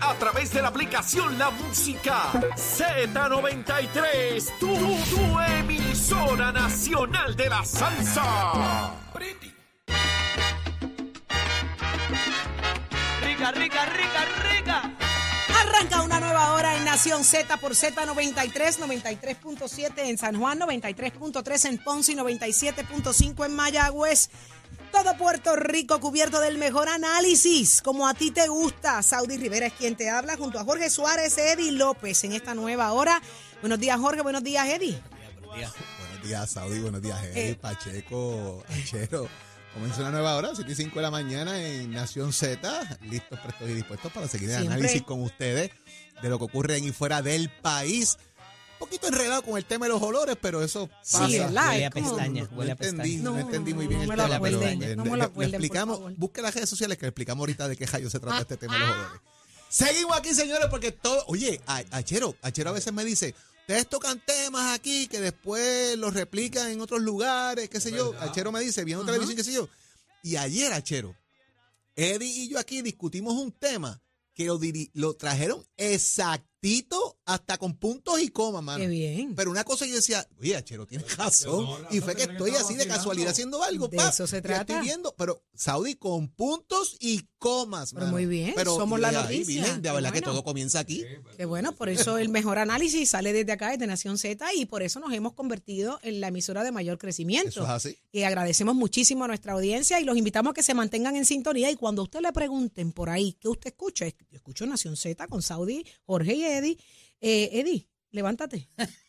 A través de la aplicación La Música Z93. Tu, tu emisora nacional de la salsa. Rica, rica, rica, rica. Arranca una nueva hora en Nación Z por Z93, 93.7 en San Juan, 93.3 en Ponce y 97.5 en Mayagüez. Todo Puerto Rico cubierto del mejor análisis, como a ti te gusta. Saudi Rivera es quien te habla, junto a Jorge Suárez, Eddie López en esta nueva hora. Buenos días, Jorge. Buenos días, Eddie. Buenos días, Saudi. Buenos días, Eddie, Eh. Pacheco, Achero. Comienza una nueva hora, 7 y 5 de la mañana en Nación Z. Listos, prestos y dispuestos para seguir el Siempre. análisis con ustedes de lo que ocurre en y fuera del país. Poquito enredado con el tema de los olores, pero eso pasa. Sí. Huele a pestañas, No huele a entendí, pestañas. no, No, entendí muy bien no el tema, pero le- explicamos, busque las redes sociales que le explicamos ahorita de qué rayo se trata este tema de los olores. Seguimos aquí, señores, porque todo. Oye, a- Achero, Achero a veces me dice. Ustedes tocan temas aquí que después los replican en otros lugares, qué sé yo. Achero me dice, viendo televisión, qué sé yo. Y ayer, Achero, Eddie y yo aquí discutimos un tema que lo, diri- lo trajeron exactito hasta con puntos y comas, mano. Qué bien. Pero una cosa yo decía, oye, Achero, tienes razón. Y fue que estoy así de casualidad haciendo algo. De pa, eso se trata. Estoy viendo, pero Saudi con puntos y comas, Pero mano. muy bien, Pero somos la ahí, noticia. Virgen, de Qué verdad que todo comienza aquí. Qué bueno, por eso el mejor análisis sale desde acá, desde Nación Z, y por eso nos hemos convertido en la emisora de mayor crecimiento. Eso es así. Y agradecemos muchísimo a nuestra audiencia y los invitamos a que se mantengan en sintonía. Y cuando a usted le pregunten por ahí qué usted escucha, es- yo escucho Nación Z con Saudi, Jorge y Eddie. Eh, Eddie, levántate.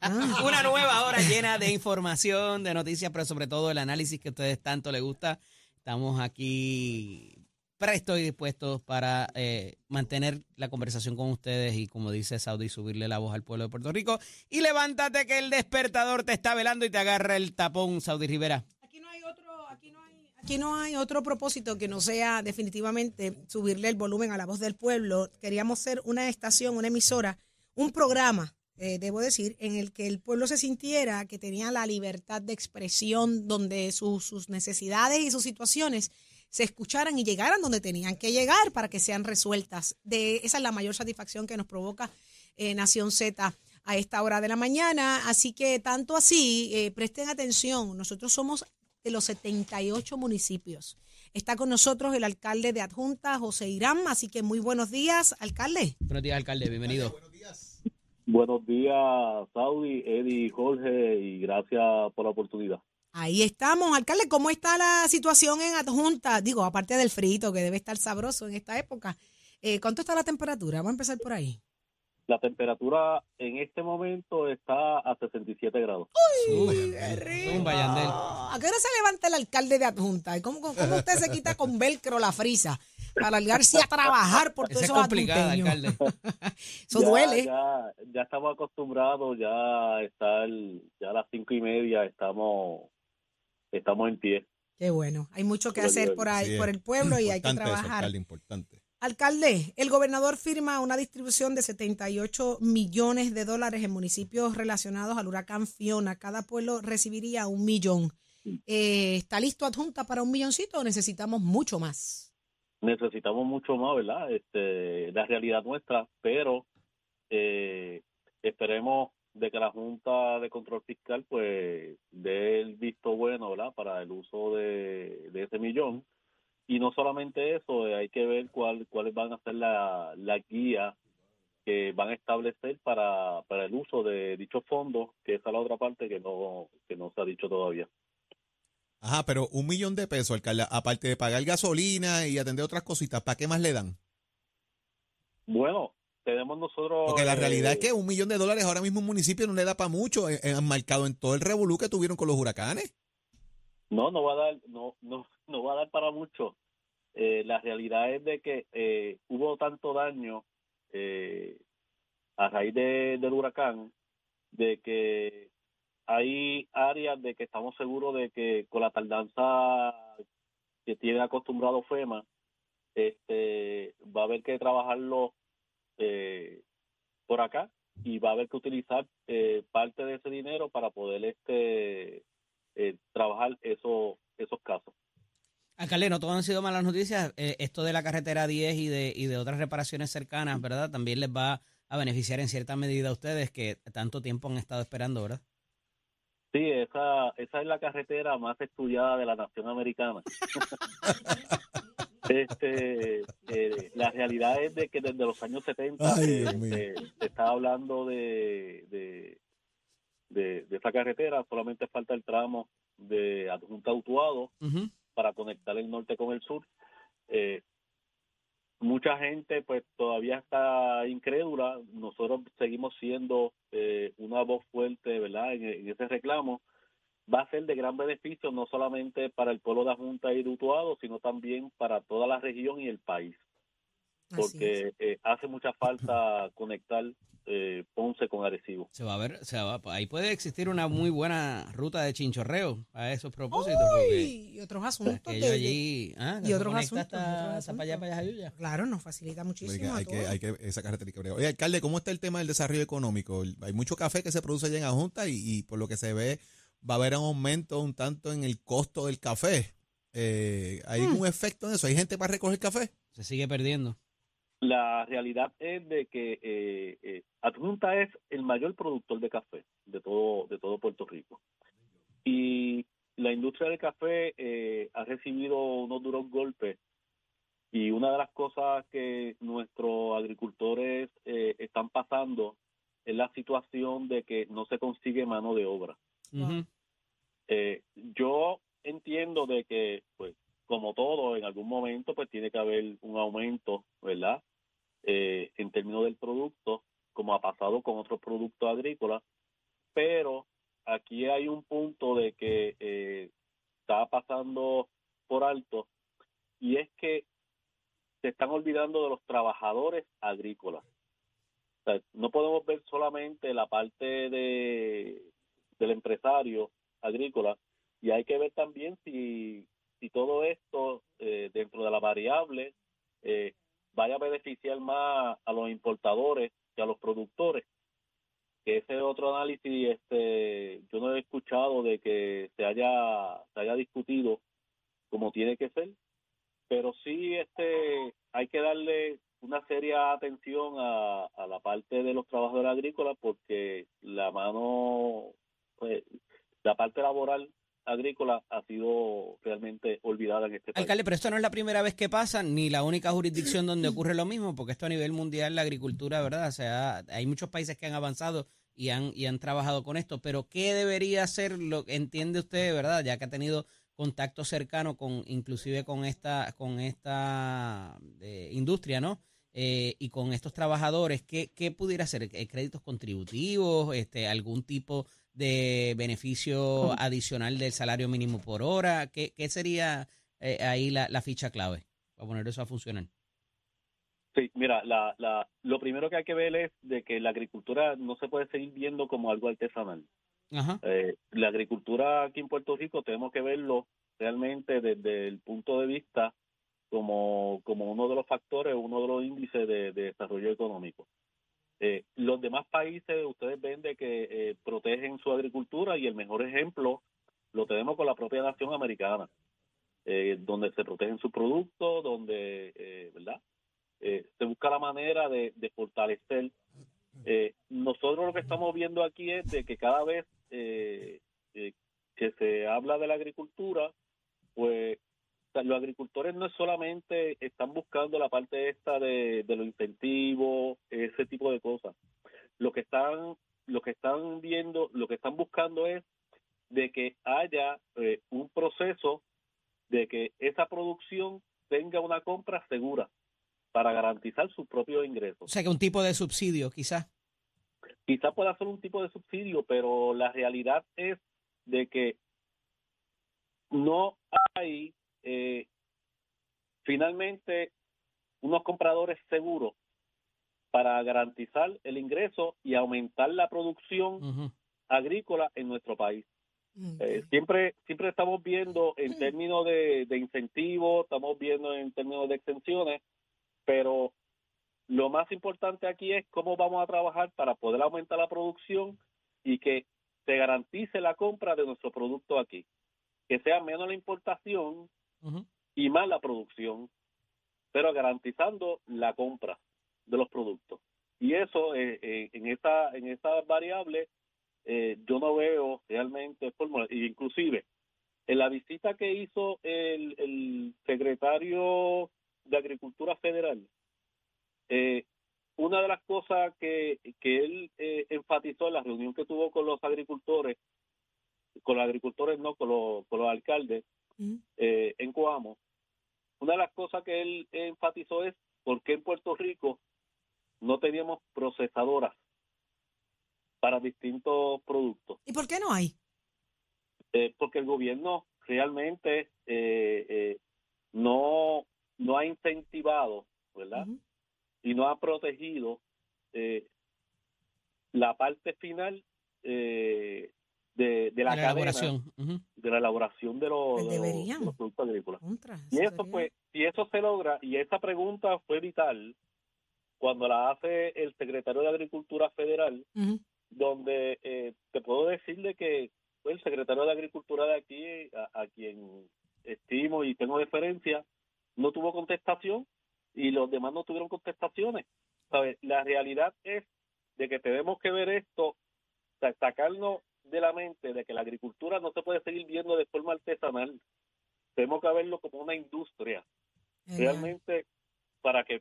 Ah, Una nueva hora llena de información, de noticias, pero sobre todo el análisis que a ustedes tanto les gusta. Estamos aquí prestos y dispuestos para eh, mantener la conversación con ustedes y, como dice Saudi, subirle la voz al pueblo de Puerto Rico. Y levántate que el despertador te está velando y te agarra el tapón, Saudi Rivera. Aquí no hay otro, aquí no hay, aquí no hay otro propósito que no sea definitivamente subirle el volumen a la voz del pueblo. Queríamos ser una estación, una emisora, un programa, eh, debo decir, en el que el pueblo se sintiera que tenía la libertad de expresión, donde sus- necesidades y sus situaciones se escucharan y llegaran donde tenían que llegar para que sean resueltas. De, esa es la mayor satisfacción que nos provoca eh, Nación Z a esta hora de la mañana. Así que tanto así, eh, presten atención, nosotros somos de los 78 municipios. Está con nosotros el alcalde de Adjunta, José Irán, así que muy buenos días, alcalde. Buenos días, alcalde. Bienvenido. Buenos días, Saudi, Eddie y Jorge, y gracias por la oportunidad. Ahí estamos, alcalde, ¿cómo está la situación en Adjunta? Digo, aparte del frito, que debe estar sabroso en esta época. Eh, ¿Cuánto está la temperatura? Vamos a empezar por ahí. La temperatura en este momento está a 67 grados. Uy, un bayandel. ¿A qué hora se levanta el alcalde de Adjunta? ¿Y ¿Cómo, cómo usted se quita con velcro la frisa para largarse a trabajar por todos es esos alcalde. Eso Ya- duele. Ya, ya estamos acostumbrados, ya está el- ya a las cinco y media estamos, estamos en pie. Qué bueno. Hay mucho que hacer por ahí, Sí, por es el pueblo y hay que importante eso, trabajar. alcalde, importante. Alcalde, el gobernador firma una distribución de 78 millones de dólares en municipios relacionados al huracán Fiona. Cada pueblo recibiría un millón. Eh, ¿Está listo adjunta para un milloncito o necesitamos mucho más? Necesitamos mucho más, ¿verdad? Este, la realidad nuestra, pero eh, esperemos de que la Junta de Control Fiscal pues dé el visto bueno, ¿verdad? Para el uso de, de ese millón. Y no solamente eso, eh, hay que ver cuál, cuáles van a ser la, la guía que van a establecer para, para el uso de dichos fondos, que esa es la otra parte que no, que no se ha dicho todavía. Ajá, pero un millón de pesos, alcalde, aparte de pagar gasolina y atender otras cositas, ¿para qué más le dan? Bueno, tenemos nosotros... Porque la eh, realidad es que un millón de dólares ahora mismo un municipio no le da para mucho, eh, eh, marcado en todo el revolú que tuvieron con los huracanes. No, no va a dar, no, no, no va a dar para mucho. Eh, la realidad es de que eh, hubo tanto daño eh, a raíz de- del huracán, de que hay áreas de que estamos seguros de que con la tardanza que tiene acostumbrado FEMA, este, va a haber que trabajarlo eh, por acá y va a haber que utilizar eh, parte de ese dinero para poder este eh, trabajar esos esos casos. Alcalde, no todo han sido malas noticias. Eh, esto de la carretera 10 y de, y de otras reparaciones cercanas, ¿verdad? También les va a beneficiar en cierta medida a ustedes que tanto tiempo han estado esperando, ¿verdad? Sí, esa, esa es la carretera más estudiada de la nación americana. este, eh, la realidad es de que desde los años 70 Ay, eh, mío. se, se está hablando de, de, de, de esa carretera, solamente falta el tramo de Adjunta Utuado Ujú. Para conectar el norte con el sur. Eh, mucha gente pues todavía está incrédula, nosotros seguimos siendo eh, una voz fuerte, ¿verdad? En, ese reclamo. Va a ser de gran beneficio no solamente para el pueblo de Junta y de Utuado, sino también para toda la región y el país. Porque eh, hace mucha falta conectar eh, Ponce con Arecibo. Se va a ver, se va, ahí puede existir una muy buena ruta de chinchorreo a esos propósitos. Uy, y otros asuntos. de- allí, ah, y otros asuntos, hasta, otros hasta para allá, para. Claro, nos facilita muchísimo. hay a que, hay que, esa. Oye, alcalde, ¿cómo está el tema del desarrollo económico? Hay mucho café que se produce allá en la Junta y, y por lo que se ve va a haber un aumento un tanto en el costo del café. Eh, ¿Hay Hmm. algún efecto en eso? ¿Hay gente para recoger café? Se sigue perdiendo. La realidad es de que eh, eh, Adjunta es el mayor productor de café de todo de todo Puerto Rico y la industria del café eh, ha recibido unos duros golpes y una de las cosas que nuestros agricultores eh, están pasando es la situación de que no se consigue mano de obra. Eh, yo entiendo de que, pues, como todo, en algún momento, pues, tiene que haber un aumento, ¿verdad? Eh, en términos del producto, como ha pasado con otros productos agrícolas, pero aquí hay un punto de que eh, está pasando por alto y es que se están olvidando de los trabajadores agrícolas. No podemos ver solamente la parte de del empresario agrícola y hay que ver también si, si todo esto eh, dentro de la variable eh, vaya a beneficiar más a los importadores que a los productores que ese es otro análisis este yo no he escuchado de que se haya se haya discutido como tiene que ser pero sí este hay que darle una seria atención a, a la parte de los trabajadores agrícolas porque la mano pues, la parte laboral agrícola ha sido realmente olvidada en este país. Alcalde, pero esto no es la primera vez que pasa, ni la única jurisdicción donde ocurre lo mismo, porque esto a nivel mundial, la agricultura, ¿verdad? O sea, hay muchos países que han avanzado y han, y han trabajado con esto, pero ¿qué debería ser lo que entiende usted, ¿verdad? Ya que ha tenido contacto cercano con, inclusive con esta, con esta eh, industria, ¿no? Eh, y con estos trabajadores, ¿qué, qué pudiera ser? Eh, ¿Créditos contributivos? este ¿Algún tipo de beneficio adicional del salario mínimo por hora? ¿Qué, qué sería eh, ahí la, la ficha clave para poner eso a funcionar? Sí, mira, la, la, lo primero que hay que ver es de que la agricultura no se puede seguir viendo como algo artesanal. Ajá. Eh, la agricultura aquí en Puerto Rico tenemos que verlo realmente desde el punto de vista como, como uno de los factores, uno de los índices de, de desarrollo económico. Eh, los demás países, ustedes ven de que eh, protegen su agricultura y el mejor ejemplo lo tenemos con la propia nación americana, eh, donde se protegen sus productos, donde, eh, ¿verdad? Eh, se busca la manera de, de fortalecer. Eh, nosotros lo que estamos viendo aquí es de que cada vez eh, eh, que se habla de la agricultura, pues los agricultores no es solamente están buscando la parte esta de, de los incentivos, ese tipo de cosas. Lo que están, lo que están viendo, lo que están buscando es de que haya eh, un proceso de que esa producción tenga una compra segura para garantizar sus propios ingresos. O sea, que un tipo de subsidio, quizás. Quizás pueda ser un tipo de subsidio, pero la realidad es de que no hay eh, finalmente unos compradores seguros para garantizar el ingreso y aumentar la producción agrícola en nuestro país. Eh, siempre siempre estamos viendo en términos de, de incentivos, estamos viendo en términos de extensiones, pero lo más importante aquí es cómo vamos a trabajar para poder aumentar la producción y que se garantice la compra de nuestro producto aquí, que sea menos la importación y más la producción, pero garantizando la compra de los productos. Y eso eh, eh, en esta en esta variable eh, yo no veo realmente fórmula. Y inclusive en la visita que hizo el, el secretario de Agricultura Federal, eh, una de las cosas que, que él eh, enfatizó en la reunión que tuvo con los agricultores, con los agricultores no, con los, con los alcaldes, Mm. eh, en Coamo, una de las cosas que él enfatizó es por qué en Puerto Rico no teníamos procesadoras para distintos productos. ¿Y por qué no hay? Eh, porque el gobierno realmente eh, eh, no, no ha incentivado, ¿verdad? Y no ha protegido eh, la parte final eh, de, de la, La cadena elaboración. Ujú. de la elaboración de los, Pues de los- productos agrícolas. Contra, Y eso sería- pues, si eso se logra, y esa pregunta fue vital cuando la hace el secretario de Agricultura Federal. Donde eh, te puedo decirle que pues, el secretario de Agricultura de aquí, a, a quien estimo y tengo deferencia, no tuvo contestación y los demás no tuvieron contestaciones. ¿Sabes? La realidad es de que tenemos que ver esto, sacarnos de la mente de que la agricultura no se puede seguir viendo de forma artesanal. Tenemos que verlo como una industria realmente para que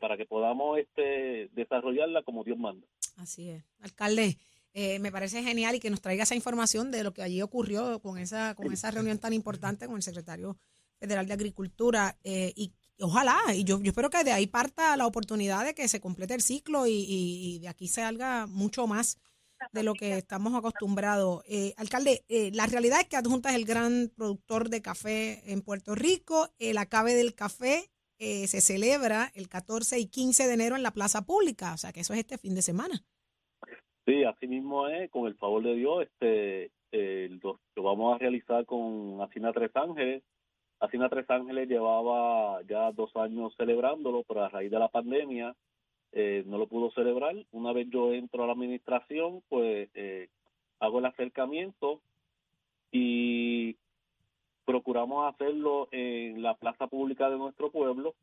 para que podamos este desarrollarla como Dios manda. Así es. Alcalde, eh, me parece genial y que nos traiga esa información de lo que allí ocurrió con esa, con esa reunión tan importante con el secretario federal de Agricultura. eh, y ojalá, y yo, yo espero que de ahí parta la oportunidad de que se complete el ciclo y, y- y de aquí salga mucho más de lo que estamos acostumbrados. Eh, alcalde, eh, la realidad es que Adjunta es el gran productor de café en Puerto Rico. El acabe del café eh, se celebra el 14 y 15 de enero en la plaza pública, o sea que eso es este fin de semana. Sí, así mismo es, con el favor de Dios, este eh, lo, lo vamos a realizar con Asina Tres Ángeles. Asina Tres Ángeles llevaba ya dos años celebrándolo, pero a raíz de la pandemia eh, no lo pudo celebrar. Una vez yo entro a la administración, pues eh, hago el acercamiento y procuramos hacerlo en la plaza pública de nuestro pueblo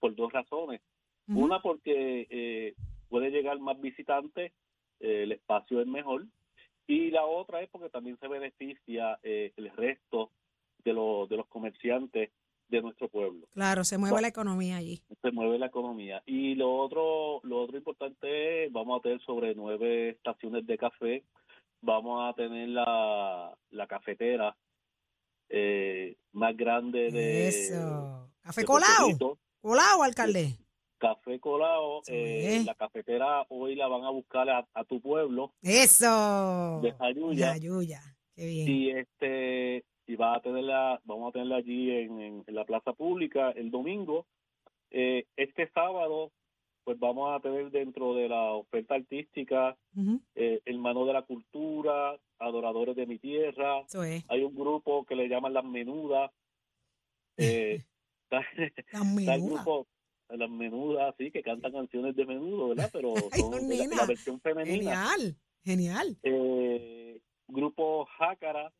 por dos razones. Una porque eh, puede llegar más visitantes, eh, el espacio es mejor, y la otra es porque también se beneficia eh, el resto de, los de los comerciantes de nuestro pueblo. Claro, se mueve Bueno. la economía allí. Se mueve la economía. Y lo otro, lo otro importante es, vamos a tener sobre nueve estaciones de café, vamos a tener la, la cafetera eh, más grande de, Eso. Café de. Rico. Colado, alcalde. Café colado, Eso eh, la cafetera hoy la van a buscar a, a tu pueblo Eso. de Jayuya Jayuya. Qué bien. y este y va a tenerla, vamos a tenerla allí en, en- en la plaza pública el domingo. Eh, este sábado, pues vamos a tener dentro de la oferta artística Ujú. eh, el mano de la cultura, adoradores de mi tierra. Es. Hay un grupo que le llaman las menudas. Eh, está, La está el menuda. grupo las menudas, sí, que cantan canciones de menudo, ¿verdad? Pero Ay, son no, de la, nena. la versión femenina. Genial. Genial. Eh, grupo Jácara,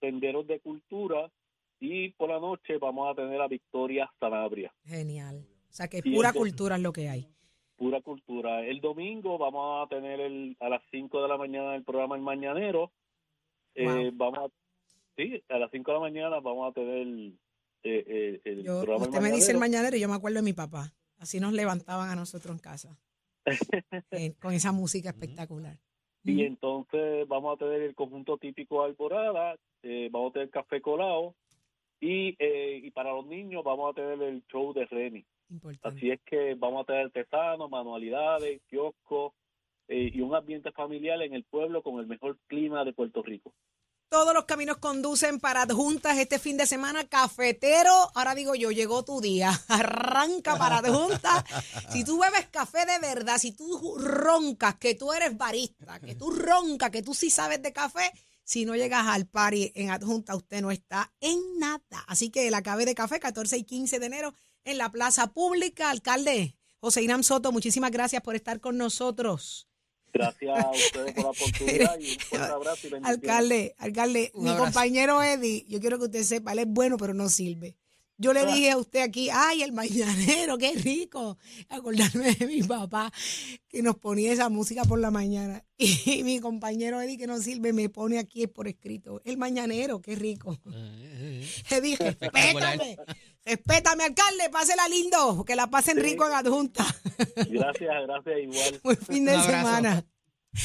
Senderos de Cultura, y por la noche vamos a tener a Victoria Sanabria, Genial. O sea que Y pura cultura es lo que hay. pura cultura. El domingo vamos a tener el, a las 5 de la mañana el programa El Mañanero. Eh, Vamos a, sí, a las 5 de la mañana vamos a tener el, eh, eh, el Yo, programa El usted me dice el Mañanero. y yo me acuerdo de mi papá. Así nos levantaban a nosotros en casa. Eh, con esa música espectacular. Y entonces vamos a tener el conjunto típico Alborada, eh, vamos a tener café colado y, eh, y para los niños vamos a tener el show de Remy. Importante. Así es que vamos a tener artesanos, manualidades, kioscos eh, y un ambiente familiar en el pueblo con el mejor clima de Puerto Rico. Todos los caminos conducen para adjuntas este fin de semana. Cafetero, ahora digo yo, llegó tu día. Arranca para adjuntas. Si tú bebes café de verdad, si tú roncas que tú eres barista, que tú roncas que tú sí sabes de café, si no llegas al party en adjunta, usted no está en nada. Así que la cabe de café, 14 y 15 de enero, en la plaza pública. Alcalde José Inam Soto, muchísimas gracias por estar con nosotros. Gracias a ustedes por la oportunidad y un fuerte abrazo y. Alcalde, alcalde, Un mi abrazo. compañero Eddie, yo quiero que usted sepa, él es bueno, pero no sirve. Yo le dije a usted aquí, ay, el mañanero, qué rico. Acordarme de mi papá que nos ponía esa música por la mañana. Y mi compañero Eddie, que no sirve, me pone aquí por escrito, el mañanero, qué rico. Eddie, respétame, respétame, alcalde, pásela lindo, que la pasen rico en adjunta. Gracias, gracias, igual. Buen fin de semana.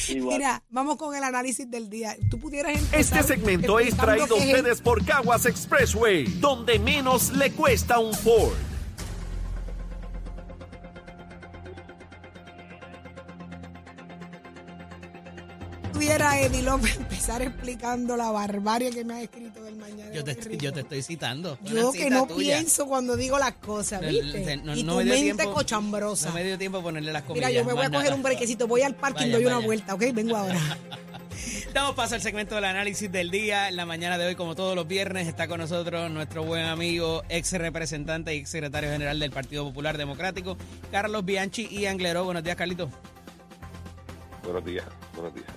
Igual. Mira, vamos con el análisis del día. Tú pudieras empezar Este segmento es traído a ustedes por Caguas Expressway, donde menos le cuesta un Ford. Pudiera Eddie López empezar explicando la barbarie que me ha escrito del mañana. Yo te, yo te estoy citando. Yo que no tuya. pienso cuando digo las cosas, No, ¿viste? no, y no tu me mente tiempo- cochambrosa. No me dio tiempo a ponerle las comillas. Mira, yo me voy a coger nada. un brequecito. Voy al parking, Vaya, doy una vaya. vuelta, ¿ok? Vengo ahora. Damos paso al segmento del análisis del día. En la mañana de hoy, como todos los viernes, está con nosotros nuestro buen amigo, ex representante y ex secretario general del Partido Popular Democrático, Carlos Bianchi y Angleró. Buenos días, Carlito. Buenos días, buenos días.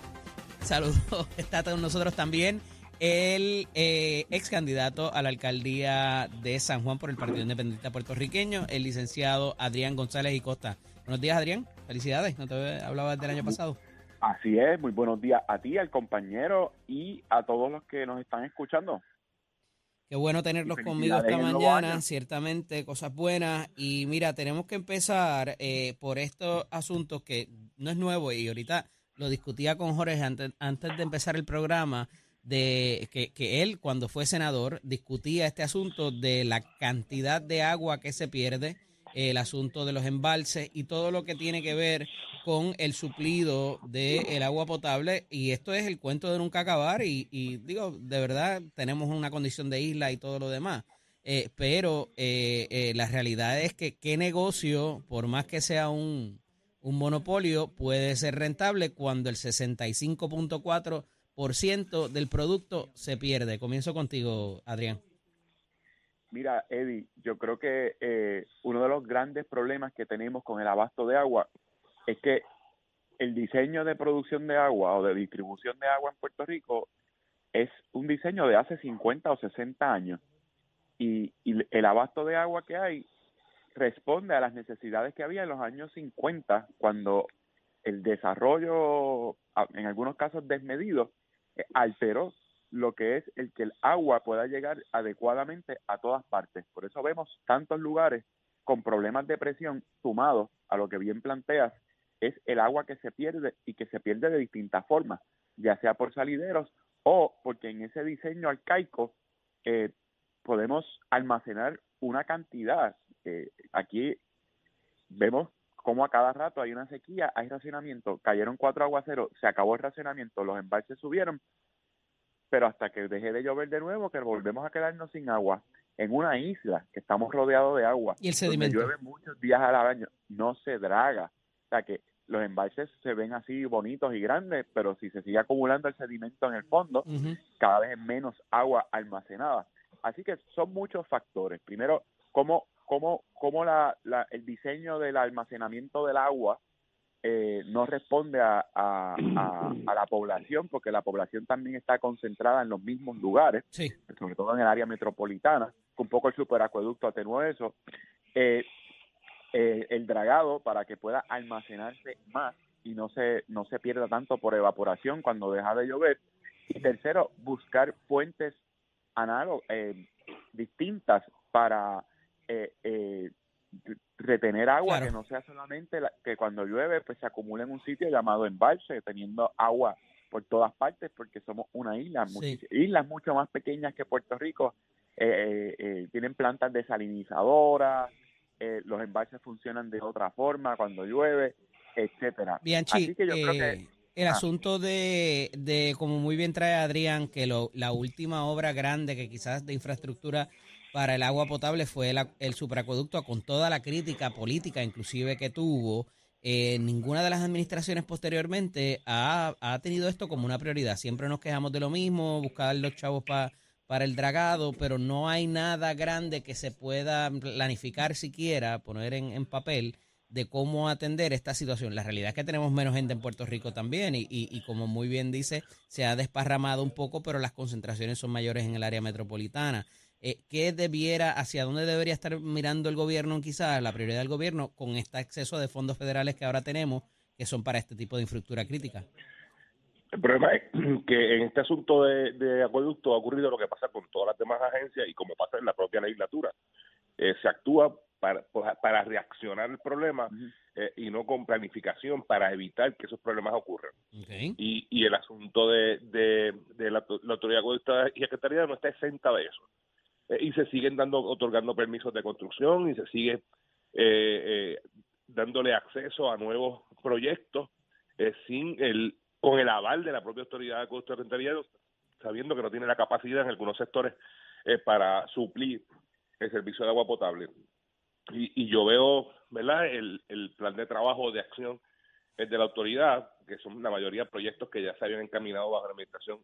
Saludos. Está con nosotros también el eh, ex candidato a la alcaldía de San Juan por el Partido Independiente Puertorriqueño, el licenciado Adrián González y Costa. Buenos días, Adrián. Felicidades. No te hablaba del año pasado. Así es, muy buenos días a ti, al compañero y a todos los que nos están escuchando. Qué bueno tenerlos conmigo esta mañana, ciertamente, cosas buenas. Y mira, tenemos que empezar eh, por estos asuntos que no es nuevo y ahorita lo discutía con Jorge antes, antes de empezar el programa, de que, que él cuando fue senador discutía este asunto de la cantidad de agua que se pierde, el asunto de los embalses y todo lo que tiene que ver con el suplido del agua potable y esto es el cuento de nunca acabar y, y digo, de verdad tenemos una condición de isla y todo lo demás. Eh, pero eh, eh, la realidad es que qué negocio, por más que sea un, un monopolio, puede ser rentable cuando el 65.4% del producto se pierde. Comienzo contigo, Adrián. Mira, Eddie, yo creo que eh, uno de los grandes problemas que tenemos con el abasto de agua es que el diseño de producción de agua o de distribución de agua en Puerto Rico es un diseño de hace 50 o 60 años. Y, y el abasto de agua que hay responde a las necesidades que había en los años 50, cuando el desarrollo, en algunos casos desmedido, eh, alteró lo que es el que el agua pueda llegar adecuadamente a todas partes. Por eso vemos tantos lugares con problemas de presión sumados a lo que bien planteas, es el agua que se pierde y que se pierde de distintas formas, ya sea por salideros o porque en ese diseño arcaico eh, podemos almacenar una cantidad. Eh, aquí vemos cómo a cada rato hay una sequía, hay racionamiento, cayeron cuatro aguaceros, se acabó el racionamiento, los embalses subieron, pero hasta que deje de llover de nuevo, que volvemos a quedarnos sin agua en una isla que estamos rodeados de agua, Y el sedimento. llueve muchos días al año, no se draga. O sea que los embalses se ven así bonitos y grandes, pero si se sigue acumulando el sedimento en el fondo, cada vez es menos agua almacenada. Así que son muchos factores. Primero, cómo, cómo, cómo la, la- el diseño del almacenamiento del agua eh, no responde a, a- a- a la población, porque la población también está concentrada en los mismos lugares, Sí. sobre todo en el área metropolitana, que un poco el superacueducto atenuó eso. Eh, eh, el dragado para que pueda almacenarse más y no se no se pierda tanto por evaporación cuando deja de llover y tercero buscar fuentes análogas distintas para eh, eh, re- retener agua Claro. que no sea solamente la- que cuando llueve pues se acumule en un sitio llamado embalse teniendo agua por todas partes porque somos una isla Sí. islas mucho más pequeñas que Puerto Rico eh, eh, tienen plantas desalinizadoras eh, los embalses funcionan de otra forma cuando llueve, etcétera. Bianchi, Así que yo creo que eh, El Ah. asunto de, de, como muy bien trae Adrián, que lo- la última obra grande que quizás de infraestructura para el agua potable fue el, el superacueducto con toda la crítica política inclusive que tuvo. eh, ninguna de las administraciones posteriormente ha, ha tenido esto como una prioridad. Siempre nos quejamos de lo mismo, buscar los chavos pa- para el dragado, pero no hay nada grande que se pueda planificar siquiera, poner en, en papel de cómo atender esta situación. La realidad es que tenemos menos gente en Puerto Rico también y, y, como muy bien dice, se ha desparramado un poco, pero las concentraciones son mayores en el área metropolitana. Eh, ¿Qué debiera, hacia dónde debería estar mirando el gobierno quizás, la prioridad del gobierno con este acceso de fondos federales que ahora tenemos, que son para este tipo de infraestructura crítica? El problema es que en este asunto de, de acueducto ha ocurrido lo que pasa con todas las demás agencias y como pasa en la propia legislatura. Eh, se actúa para, para reaccionar al problema eh, y no con planificación para evitar que esos problemas ocurran. Okay. Y, y el asunto de, de, de la, la autoridad y secretaría no está exenta de eso. Eh, y se siguen dando otorgando permisos de construcción y se sigue eh, eh, dándole acceso a nuevos proyectos sin el con el aval de la propia autoridad de alcantarillado, sabiendo que no tiene la capacidad en algunos sectores para suplir el servicio de agua potable. Y, y yo veo, ¿verdad?, el, el plan de trabajo de acción de la autoridad, que son la mayoría proyectos que ya se habían encaminado bajo la administración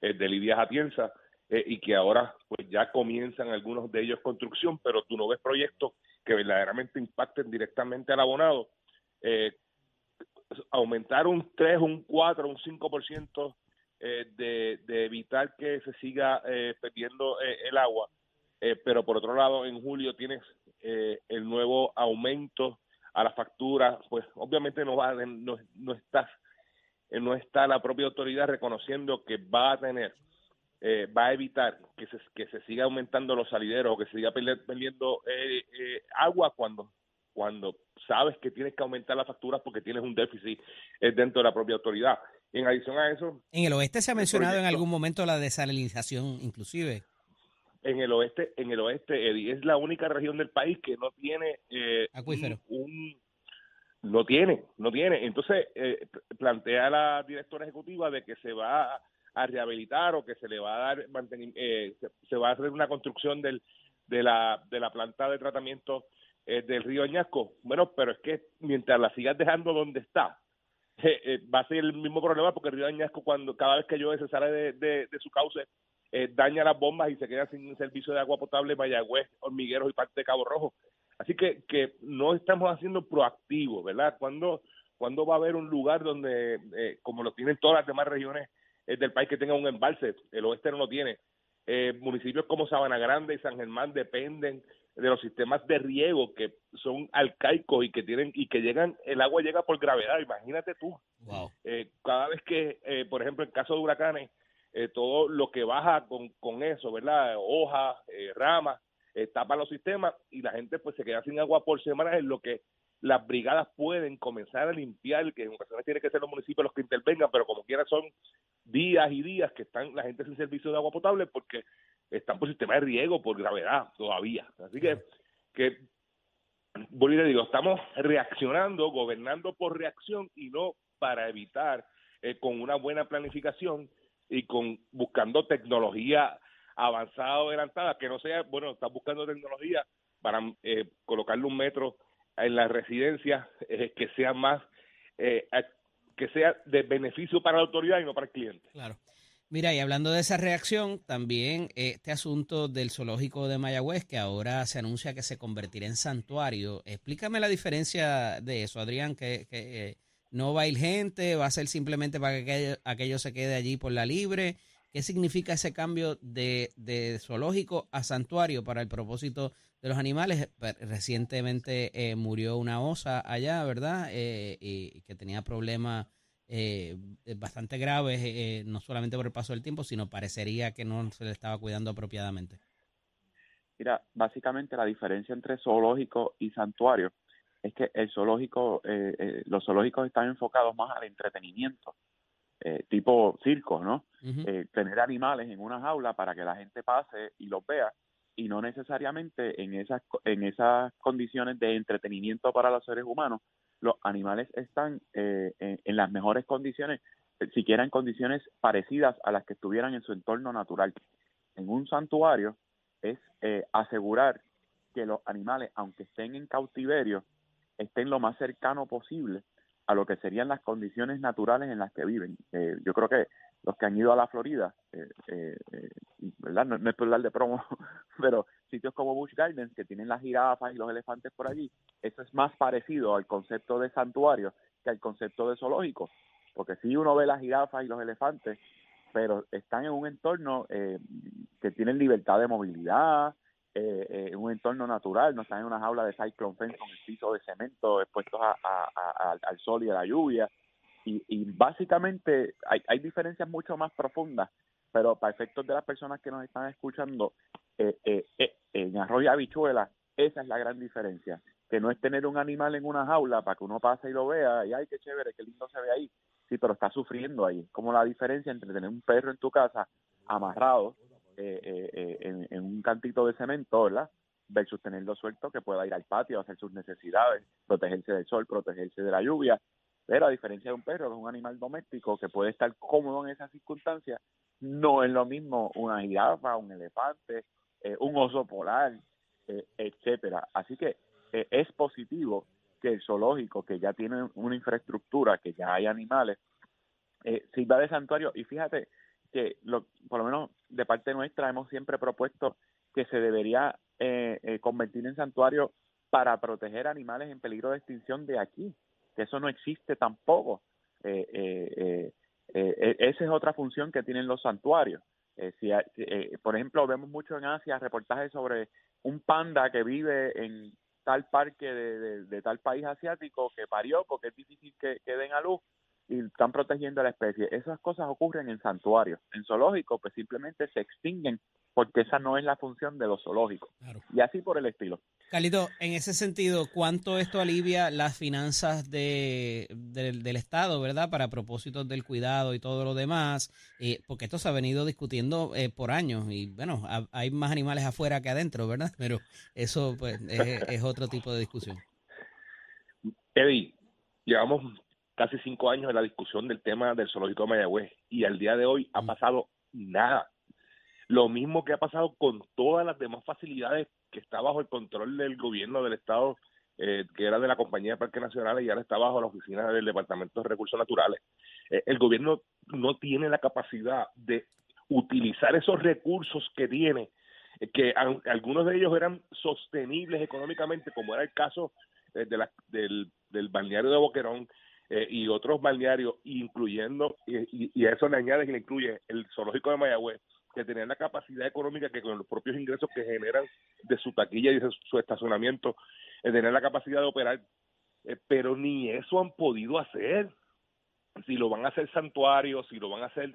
eh, de Lidia Atienza, eh, y que ahora pues ya comienzan algunos de ellos construcción, pero tú no ves proyectos que verdaderamente impacten directamente al abonado. Eh, aumentar un 3, un 4, un 5% eh, de, de evitar que se siga perdiendo el agua, eh, pero por otro lado en julio tienes eh, el nuevo aumento a la factura, pues obviamente no va no, no estás eh, no está la propia autoridad reconociendo que va a tener eh, va a evitar que se, que se siga aumentando los salideros o que se siga perdiendo eh, eh, agua cuando cuando sabes que tienes que aumentar las facturas porque tienes un déficit dentro de la propia autoridad. En adición a eso... En el oeste se ha mencionado en algún momento la desalinización inclusive. En el oeste, en el oeste, Eddie, es la única región del país que no tiene eh, Acuífero. un, un- no tiene, no tiene. Entonces eh, plantea la directora ejecutiva de que se va a, a rehabilitar o que se le va a dar eh, se, se va a hacer una construcción del de la de la planta de tratamiento eh, del río Añasco. Bueno, pero es que mientras la sigas dejando donde está, eh, eh, va a ser el mismo problema porque el río Añasco cuando cada vez que llueve se sale de, de, de su cauce eh, daña las bombas y se queda sin servicio de agua potable en Mayagüez, Hormigueros y parte de Cabo Rojo. Así que, que no estamos haciendo proactivo, ¿verdad? ¿Cuándo, cuándo va a haber un lugar donde, eh, como lo tienen todas las demás regiones eh, del país, que tenga un embalse? El oeste no lo tiene. Eh, municipios como Sabana Grande y San Germán dependen de los sistemas de riego que son arcaicos y que tienen y que llegan el agua llega por gravedad imagínate tú Wow. eh, cada vez que, eh, por ejemplo, en caso de huracanes, eh, todo lo que baja con, con eso, ¿verdad? Hojas, eh, ramas, eh, tapan los sistemas y la gente pues se queda sin agua por semanas en lo que las brigadas pueden comenzar a limpiar, que en ocasiones tiene que ser los municipios los que intervengan, pero como quiera son días y días que están la gente sin servicio de agua potable porque están por sistema de riego, por gravedad todavía. Así que, que digo, estamos reaccionando, gobernando por reacción y no para evitar eh, con una buena planificación y con buscando tecnología avanzada o adelantada, que no sea, bueno, están buscando tecnología para eh, colocarle un metro en las residencias eh, que sea más, eh, que sea de beneficio para la autoridad y no para el cliente. Claro. Mira, y hablando de esa reacción, también este asunto del zoológico de Mayagüez, que ahora se anuncia que se convertirá en santuario. Explícame la diferencia de eso, Adrián, que, que, eh, no va a ir gente, va a ser simplemente para que aquello, se quede allí por la libre. ¿Qué significa ese cambio de, de zoológico a santuario para el propósito de los animales? Pe- Recientemente eh, murió una osa allá, ¿verdad? Eh, y que tenía problemas eh, bastante graves, no solamente por el paso del tiempo, sino parecería que no se le estaba cuidando apropiadamente. Mira, básicamente la diferencia entre zoológico y santuario es que el zoológico, eh, eh, los zoológicos están enfocados más al entretenimiento, eh, tipo circo, ¿no? Eh, tener animales en una jaula para que la gente pase y los vea y no necesariamente en esas en esas condiciones de entretenimiento para los seres humanos los animales están eh, en, en las mejores condiciones, siquiera en condiciones parecidas a las que estuvieran en su entorno natural. En un santuario es eh, asegurar que los animales, aunque estén en cautiverio, estén lo más cercano posible a lo que serían las condiciones naturales en las que viven. Eh, yo creo que los que han ido a la Florida, eh, eh, eh, ¿verdad? No, no es por hablar de promo, pero sitios como Busch Gardens, que tienen las jirafas y los elefantes por allí, eso es más parecido al concepto de santuario que al concepto de zoológico, porque si uno ve las jirafas y los elefantes, pero están en un entorno eh, que tienen libertad de movilidad, eh, en un entorno natural, no están en una jaula de cyclone fence con el piso de cemento expuestos a, al- sol y a la lluvia. Y, y básicamente hay, hay diferencias mucho más profundas, pero para efectos de las personas que nos están escuchando, eh, eh, eh, en arroyo habichuela, esa es la gran diferencia, que no es tener un animal en una jaula para que uno pase y lo vea, y ay, qué chévere, qué lindo se ve ahí, sí, pero está sufriendo ahí. Como la diferencia entre tener un perro en tu casa amarrado eh, eh, eh, en, en un cantito de cemento, ¿verdad? Versus tenerlo suelto que pueda ir al patio hacer sus necesidades, protegerse del sol, protegerse de la lluvia. Pero a diferencia de un perro, que es un animal doméstico que puede estar cómodo en esas circunstancias, no es lo mismo una jirafa, un elefante, eh, un oso polar, eh, etcétera. Así que es positivo que el zoológico, que ya tiene una infraestructura, que ya hay animales, eh, sirva de santuario. Y fíjate que, lo, por lo menos de parte nuestra, hemos siempre propuesto que se debería eh, eh, convertir en santuario para proteger animales en peligro de extinción de aquí, que eso no existe tampoco. Eh, eh, eh, esa es otra función que tienen los santuarios. Si hay- por ejemplo, vemos mucho en Asia reportajes sobre un panda que vive en tal parque de, de- de tal país asiático que parió porque es difícil que, que den a luz y están protegiendo a la especie. Esas cosas ocurren en santuarios. En zoológicos, pues simplemente se extinguen porque esa no es la función de los zoológicos. Claro. Y así por el estilo. Carlito, en ese sentido, ¿cuánto esto alivia las finanzas de, del, del Estado, verdad? Para propósitos del cuidado y todo lo demás, eh, porque esto se ha venido discutiendo eh, por años y bueno, ha- hay más animales afuera que adentro, ¿verdad? Pero eso pues es, es otro tipo de discusión. Eddie, llevamos casi cinco años en la discusión del tema del zoológico de Mayagüez y al día de hoy ha Mm. pasado nada. Lo mismo que ha pasado con todas las demás facilidades que está bajo el control del gobierno del Estado, eh, que era de la Compañía de Parques Nacionales y ahora está bajo la oficina del Departamento de Recursos Naturales. Eh, el gobierno no tiene la capacidad de utilizar esos recursos que tiene, eh, que an- algunos de ellos eran sostenibles económicamente, como era el caso eh, de la- del, del balneario de Boquerón eh, y otros balnearios, incluyendo, y, y- a eso le añades y le incluye el zoológico de Mayagüez, que tenían la capacidad económica que con los propios ingresos que generan de su taquilla y de su, estacionamiento, eh, tenían la capacidad de operar, eh, pero ni eso han podido hacer. Si lo van a hacer santuarios, si lo van a hacer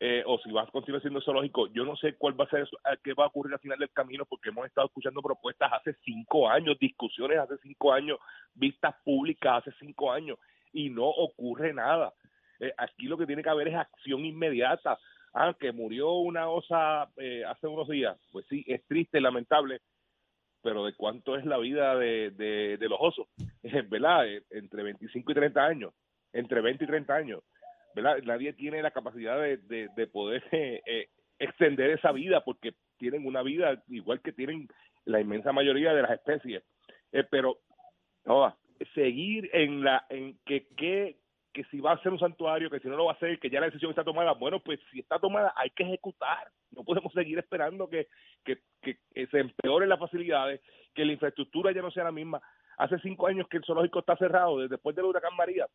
eh, o si va a continuar siendo zoológico, yo no sé cuál va a ser eso, qué va a ocurrir al final del camino, porque hemos estado escuchando propuestas hace cinco años, discusiones hace cinco años, vistas públicas hace cinco años, y no ocurre nada. Eh, aquí lo que tiene que haber es acción inmediata. Ah, que murió una osa eh, hace unos días, pues sí, es triste, lamentable, pero ¿de cuánto es la vida de, de, los osos? ¿Verdad? Eh, Entre 25 y 30 años, entre 20 y 30 años. ¿verdad? Nadie tiene la capacidad de, de, de poder eh, extender esa vida porque tienen una vida igual que tienen la inmensa mayoría de las especies. Pero no, seguir en la en que, que que si va a ser un santuario, que si no lo va a hacer, que ya la decisión está tomada, bueno, pues si está tomada hay que ejecutar. No podemos seguir esperando que, que, que, que se empeoren las facilidades, que la infraestructura ya no sea la misma. Hace cinco años que el zoológico está cerrado, desde después del huracán María.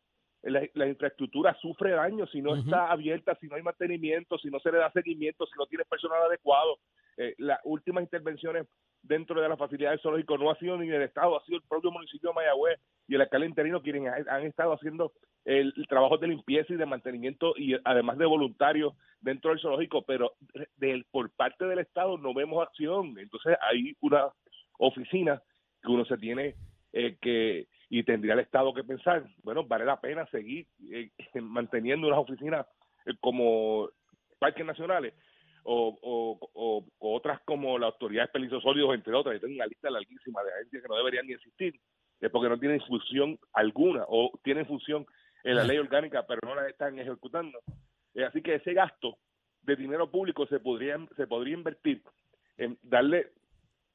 La, la infraestructura sufre daño si no está abierta, si no hay mantenimiento, si no se le da seguimiento, si no tiene personal adecuado. Eh, las últimas intervenciones dentro de la facilidad del zoológico no ha sido ni del Estado, ha sido el propio municipio de Mayagüez y el alcalde interino quienes ha- han estado haciendo el, el trabajo de limpieza y de mantenimiento y además de voluntarios dentro del zoológico, pero del, por parte del Estado no vemos acción. Entonces hay una oficina que uno se tiene eh, que y tendría el Estado que pensar, bueno, vale la pena seguir eh, manteniendo unas oficinas eh, como parques nacionales o, o, o- o otras como la Autoridad de Desperdicios Sólidos, entre otras. Yo tengo una lista larguísima de agencias que no deberían ni existir, es porque no tienen función alguna o tienen función en la ley orgánica, pero no la están ejecutando. Eh, así que ese gasto de dinero público se podría se podría invertir en darle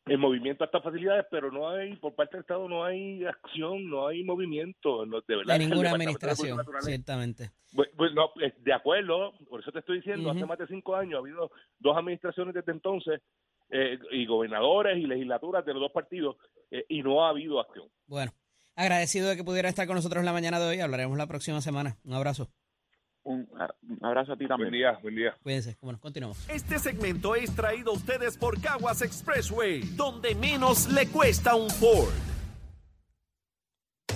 el movimiento a estas facilidades, pero no hay, por parte del Estado no hay acción, no hay movimiento, no, de verdad. De ninguna de administración, Naturales- ciertamente. Pues, pues no, de acuerdo, por eso te estoy diciendo, Ujú. hace más de cinco años ha habido dos administraciones desde entonces eh, y gobernadores y legislaturas de los dos partidos eh, y no ha habido acción. Bueno, agradecido de que pudiera estar con nosotros en la mañana de hoy. Hablaremos la próxima semana. Un abrazo. Un, un abrazo a ti también. Buen día, buen día. Cuídense. Bueno, continuamos. Este segmento es traído a ustedes por Caguas Expressway, donde menos le cuesta un Ford.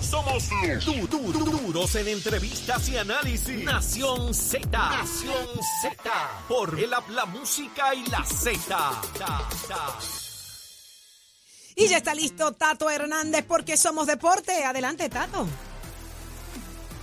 Somos du- du- du- duros en entrevistas y análisis. Nación Z. Nación Z. Por el la música y la Z. Y ya está listo Tato Hernández porque somos deporte. Adelante, Tato.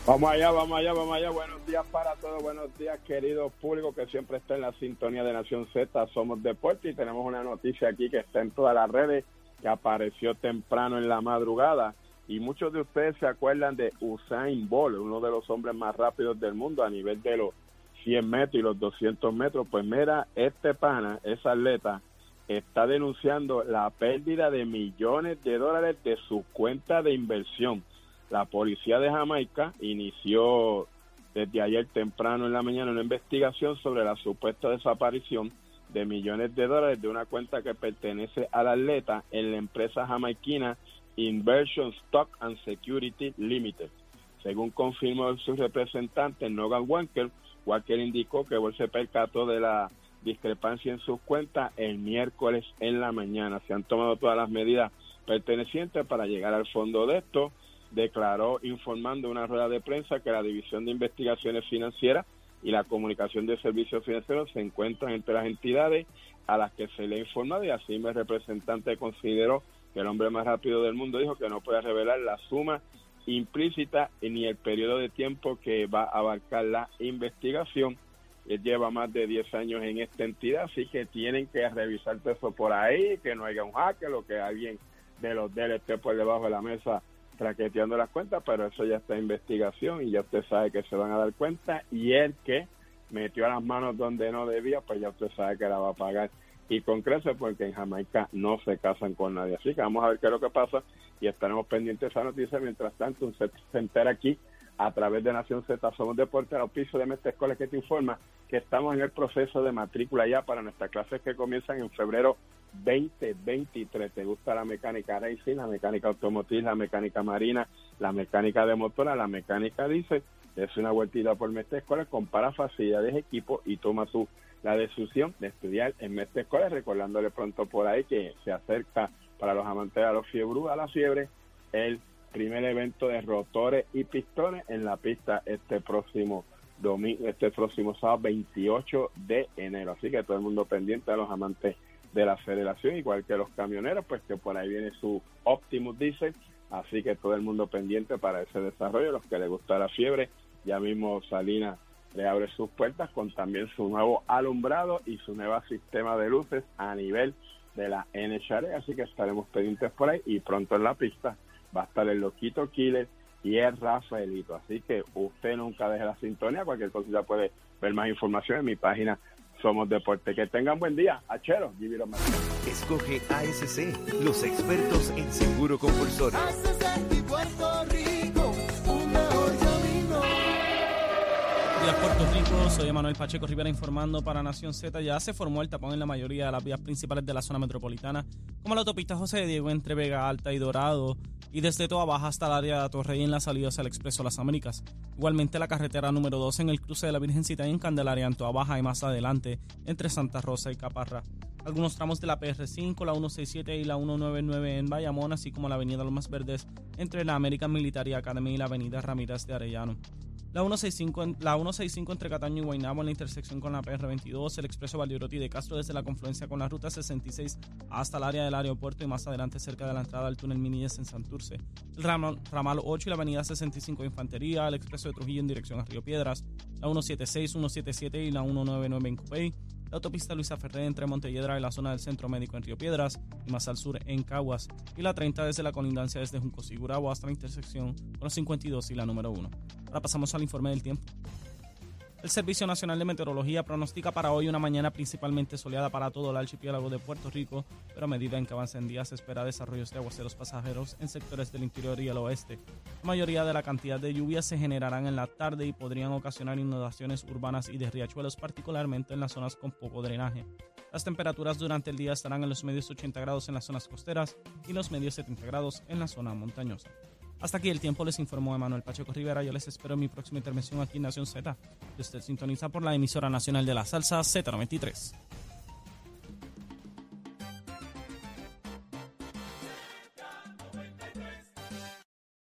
Vamos allá, vamos allá, vamos allá. Buenos días para todos, buenos días, querido público que siempre está en la sintonía de Nación Z. Somos Deporte y tenemos una noticia aquí que está en todas las redes, que apareció temprano en la madrugada. Y muchos de ustedes se acuerdan de Usain Bolt, uno de los hombres más rápidos del mundo a nivel de los 100 metros y los 200 metros. Pues mira, este pana, esa atleta, está denunciando la pérdida de millones de dólares de su cuenta de inversión. La policía de Jamaica inició desde ayer temprano en la mañana una investigación sobre la supuesta desaparición de millones de dólares de una cuenta que pertenece al atleta en la empresa jamaiquina Inversion Stock and Security Limited. Según confirmó su representante Nogan Walker, Walker indicó que se percató de la discrepancia en sus cuentas el miércoles en la mañana. Se han tomado todas las medidas pertenecientes para llegar al fondo de esto. Declaró informando una rueda de prensa que la División de Investigaciones Financieras y la Comunicación de Servicios Financieros se encuentran entre las entidades a las que se le ha informado y así el representante consideró que el hombre más rápido del mundo dijo que no puede revelar la suma implícita ni el periodo de tiempo que va a abarcar la investigación. Él lleva más de 10 años en esta entidad, así que tienen que revisar eso por ahí, que no haya un hacker o que alguien de los esté por debajo de la mesa traqueteando las cuentas, pero eso ya está en investigación y ya usted sabe que se van a dar cuenta y el que metió las manos donde no debía, pues ya usted sabe que la va a pagar y con creces porque en Jamaica no se casan con nadie. Así que vamos a ver qué es lo que pasa y estaremos pendientes de esa noticia. Mientras tanto, usted se entera aquí a través de Nación Z, somos Deportes, al piso de Mestre Escuela que te informa que estamos en el proceso de matrícula ya para nuestras clases que comienzan en febrero 2023. ¿Te gusta la mecánica racing, la mecánica automotriz, la mecánica marina, la mecánica de motora, la mecánica diésel? Es una vueltita por Mestre Escuela, compara facilidades, equipo y toma tu la decisión de estudiar en Mestre Escuela, recordándole pronto por ahí que se acerca para los amantes de los fiebrú a la fiebre el primer evento de rotores y pistones en la pista este próximo domingo, este próximo sábado 28 de enero. Así que todo el mundo pendiente a los amantes de la federación, igual que los camioneros, pues que por ahí viene su Optimus Diesel. Así que todo el mundo pendiente para ese desarrollo, los que les gusta la fiebre, ya mismo Salinas le abre sus puertas con también su nuevo alumbrado y su nuevo sistema de luces a nivel de la NHR, así que estaremos pendientes por ahí y pronto en la pista va a estar el Loquito Killer y el Rafaelito, así que usted nunca deje la sintonía, cualquier cosita puede ver más información en mi página Somos Deporte. Que tengan buen día, achero, man. Escoge ASC, los expertos en seguro compulsorio. Puerto Rico, soy Emanuel Pacheco Rivera informando para Nación Z. Ya se formó el tapón en la mayoría de las vías principales de la zona metropolitana, como la autopista José Diego entre Vega Alta y Dorado, y desde Toa Baja hasta el área de Torrey en las salidas al Expreso Las Américas. Igualmente la carretera número 2 en el cruce de la Virgencita y en Candelaria en Toa Baja y más adelante entre Santa Rosa y Caparra. Algunos tramos de la PR5, la 167 y la 199 en Bayamón, así como la avenida Los Más Verdes entre la American Military Academy y la avenida Ramírez de Arellano. La 165, en- la 165 entre Cataño y Guaynabo en la intersección con la PR22, el expreso Valdioroti de Castro desde la confluencia con la ruta 66 hasta el área del aeropuerto y más adelante cerca de la entrada al túnel Minillas en Santurce. El ramal, ramal 8 y la avenida 65 de Infantería, el expreso de Trujillo en dirección a Río Piedras, la 176, 177 y la 199 en Cupey, la autopista Luisa Ferré entre Montelledra y la zona del Centro Médico en Río Piedras y más al sur en Caguas, y la 30 desde la colindancia desde Junco Sigurabo hasta la intersección con la 52 y la número 1. Ahora pasamos al informe del tiempo. El Servicio Nacional de Meteorología pronostica para hoy una mañana principalmente soleada para todo el archipiélago de Puerto Rico, pero a medida en que avancen días se espera desarrollos de aguaceros pasajeros en sectores del interior y el oeste. La mayoría de la cantidad de lluvias se generarán en la tarde y podrían ocasionar inundaciones urbanas y de riachuelos, particularmente en las zonas con poco drenaje. Las temperaturas durante el día estarán en los medios 80 grados en las zonas costeras y los medios 70 grados en la zona montañosa. Hasta aquí el tiempo, les informó Emanuel Pacheco Rivera. Yo les espero en mi próxima intervención aquí en Nación Z. Usted sintoniza por la emisora nacional de la salsa Z93.